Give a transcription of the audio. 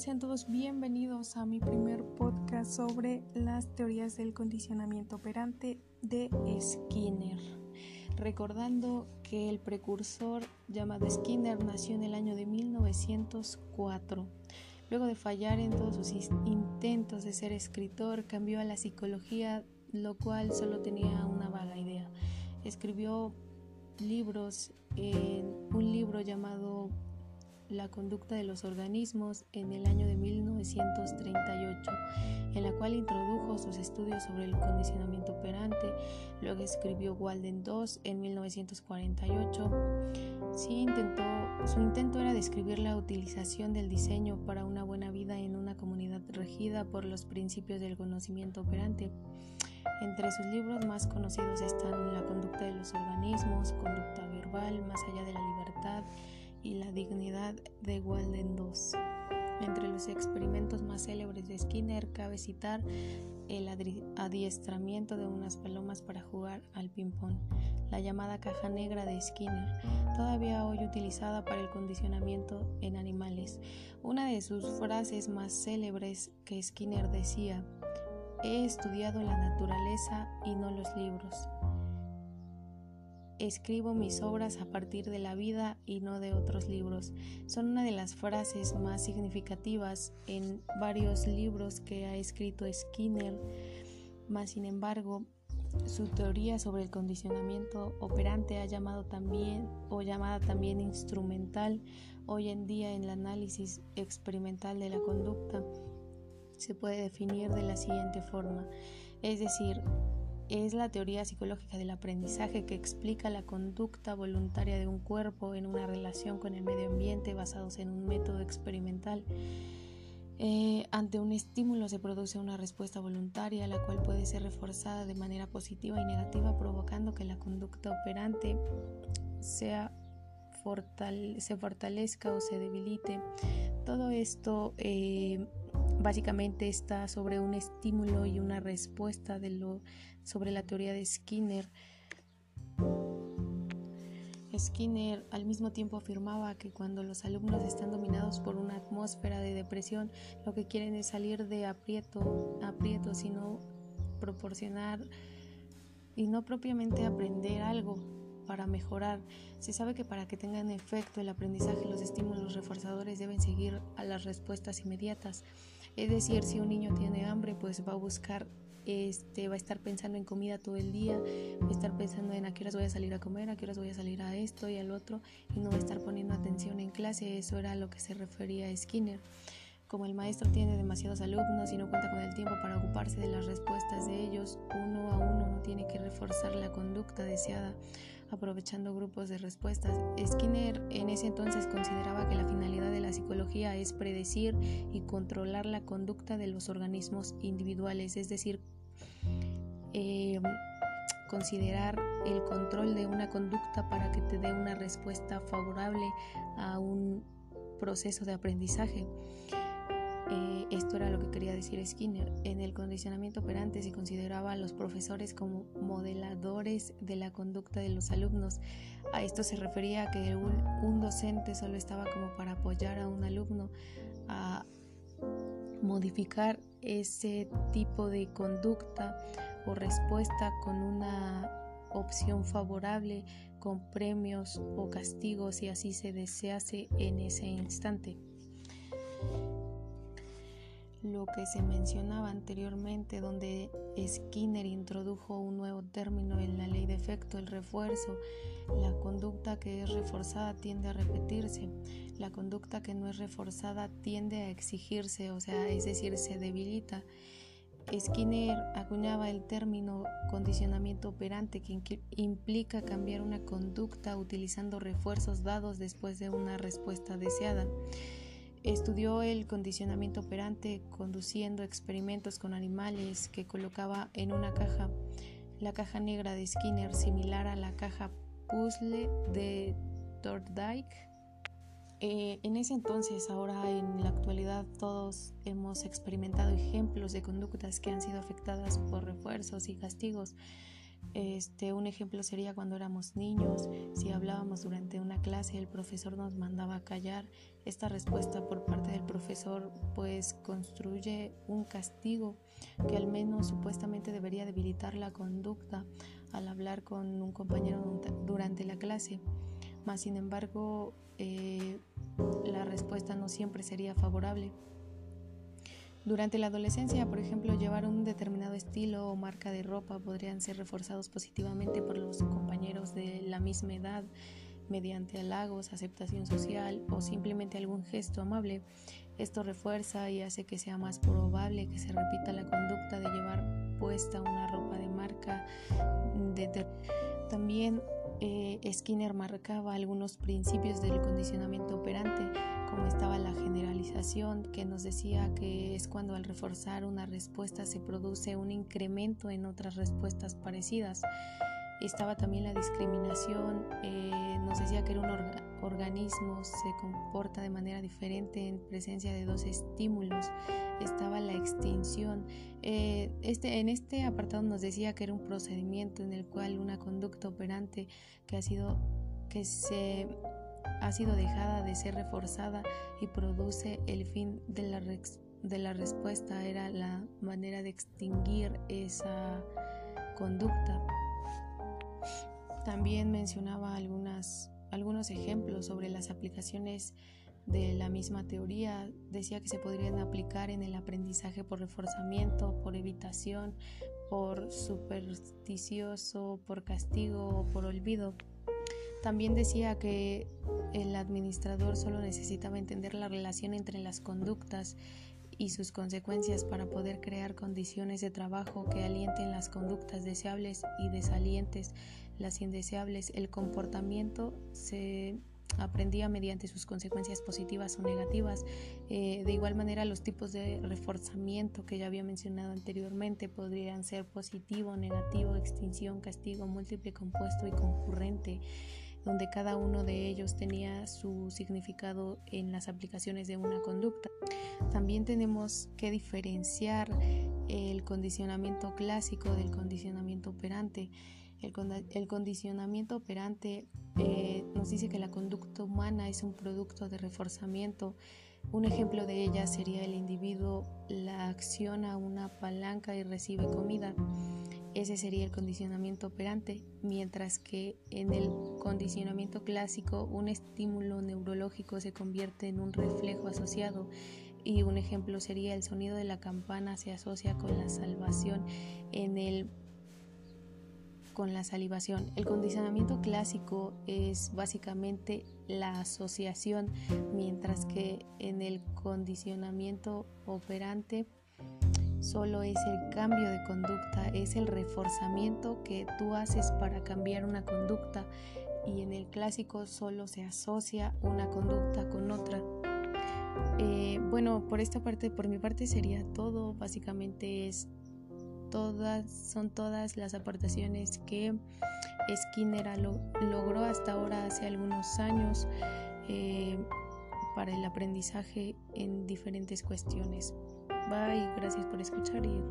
sean todos bienvenidos a mi primer podcast sobre las teorías del condicionamiento operante de Skinner. Recordando que el precursor llamado Skinner nació en el año de 1904. Luego de fallar en todos sus intentos de ser escritor, cambió a la psicología, lo cual solo tenía una vaga idea. Escribió libros, en un libro llamado la conducta de los organismos en el año de 1938, en la cual introdujo sus estudios sobre el condicionamiento operante. Luego escribió Walden II en 1948. Sí, intentó, su intento era describir la utilización del diseño para una buena vida en una comunidad regida por los principios del conocimiento operante. Entre sus libros más conocidos están La conducta de los organismos, Conducta verbal, Más allá de la libertad, y la dignidad de Walden II. Entre los experimentos más célebres de Skinner cabe citar el adiestramiento de unas palomas para jugar al ping-pong, la llamada caja negra de Skinner, todavía hoy utilizada para el condicionamiento en animales. Una de sus frases más célebres que Skinner decía, he estudiado la naturaleza y no los libros escribo mis obras a partir de la vida y no de otros libros. Son una de las frases más significativas en varios libros que ha escrito Skinner, mas sin embargo, su teoría sobre el condicionamiento operante ha llamado también o llamada también instrumental hoy en día en el análisis experimental de la conducta se puede definir de la siguiente forma, es decir, es la teoría psicológica del aprendizaje que explica la conducta voluntaria de un cuerpo en una relación con el medio ambiente basados en un método experimental. Eh, ante un estímulo se produce una respuesta voluntaria, la cual puede ser reforzada de manera positiva y negativa, provocando que la conducta operante sea se fortalezca o se debilite. Todo esto eh, básicamente está sobre un estímulo y una respuesta de lo, sobre la teoría de Skinner. Skinner al mismo tiempo afirmaba que cuando los alumnos están dominados por una atmósfera de depresión, lo que quieren es salir de aprieto, aprieto, sino proporcionar y no propiamente aprender algo para mejorar. Se sabe que para que tengan efecto el aprendizaje, los estímulos reforzadores deben seguir a las respuestas inmediatas. Es decir, si un niño tiene hambre, pues va a buscar, este, va a estar pensando en comida todo el día, va a estar pensando en a qué horas voy a salir a comer, a qué horas voy a salir a esto y al otro, y no va a estar poniendo atención en clase. Eso era a lo que se refería Skinner. Como el maestro tiene demasiados alumnos y no cuenta con el tiempo para ocuparse de las respuestas de ellos, uno a uno no tiene que reforzar la conducta deseada aprovechando grupos de respuestas. Skinner en ese entonces consideraba que la finalidad de la psicología es predecir y controlar la conducta de los organismos individuales, es decir, eh, considerar el control de una conducta para que te dé una respuesta favorable a un proceso de aprendizaje. Eh, esto era lo que quería decir Skinner. En el condicionamiento operante se consideraba a los profesores como modeladores de la conducta de los alumnos. A esto se refería a que un, docente solo estaba como para apoyar a un alumno a modificar ese tipo de conducta o respuesta con una opción favorable con premios o castigos si así se desease en ese instante lo que se mencionaba anteriormente, donde Skinner introdujo un nuevo término en la ley de efecto, el refuerzo. La conducta que es reforzada tiende a repetirse, la conducta que no es reforzada tiende a exigirse, o sea, es decir, se debilita. Skinner acuñaba el término condicionamiento operante que implica cambiar una conducta utilizando refuerzos dados después de una respuesta deseada. Estudió el condicionamiento operante conduciendo experimentos con animales que colocaba en una caja, la caja negra de Skinner, similar a la caja puzzle de Thorndike. Eh, en ese entonces, ahora en la actualidad, todos hemos experimentado ejemplos de conductas que han sido afectadas por refuerzos y castigos Este, un ejemplo sería cuando éramos niños, si hablábamos durante una clase, el profesor nos mandaba a callar. Esta respuesta por parte del profesor pues construye un castigo que al menos supuestamente debería debilitar la conducta al hablar con un compañero durante la clase. Mas sin embargo, eh, la respuesta no siempre sería favorable. Durante la adolescencia, por ejemplo, llevar un determinado estilo o marca de ropa podrían ser reforzados positivamente por los compañeros de la misma edad mediante halagos, aceptación social o simplemente algún gesto amable. Esto refuerza y hace que sea más probable que se repita la conducta de llevar puesta una ropa de marca. También eh, Skinner marcaba algunos principios del condicionamiento operante como estaba la generalización que nos decía que es cuando al reforzar una respuesta se produce un incremento en otras respuestas parecidas. Estaba también la discriminación, eh, nos decía que era un organismo se comporta de manera diferente en presencia de dos estímulos. Estaba la extinción. Eh, este, en este apartado nos decía que era un procedimiento en el cual una conducta operante que ha sido que se ha sido dejada de ser reforzada y produce el fin de la, de la respuesta, era la manera de extinguir esa conducta. También mencionaba algunas, algunos ejemplos sobre las aplicaciones de la misma teoría. Decía que se podrían aplicar en el aprendizaje por reforzamiento, por evitación, por supersticioso, por castigo o por olvido. También decía que el administrador solo necesitaba entender la relación entre las conductas y sus consecuencias para poder crear condiciones de trabajo que alienten las conductas deseables y desalientes las indeseables. El comportamiento se aprendía mediante sus consecuencias positivas o negativas. Eh, de igual manera, los tipos de reforzamiento que ya había mencionado anteriormente podrían ser positivo, negativo, extinción, castigo, múltiple, compuesto y concurrente donde cada uno de ellos tenía su significado en las aplicaciones de una conducta. También tenemos que diferenciar el condicionamiento clásico del condicionamiento operante. El, condicionamiento operante eh, nos dice que la conducta humana es un producto de reforzamiento. Un ejemplo de ella sería el individuo la acciona una palanca y recibe comida. Ese sería el condicionamiento operante, mientras que en el condicionamiento clásico un estímulo neurológico se convierte en un reflejo asociado y un ejemplo sería el sonido de la campana se asocia con la salvación en el con la salivación. El condicionamiento clásico es básicamente la asociación, mientras que en el condicionamiento operante solo es el cambio de conducta, es el reforzamiento que tú haces para cambiar una conducta y en el clásico solo se asocia una conducta con otra. Eh, bueno, por esta parte, por mi parte sería todo, básicamente es todas, son todas las aportaciones que Skinner logró hasta ahora hace algunos años eh, para el aprendizaje en diferentes cuestiones. Bye, gracias por escuchar y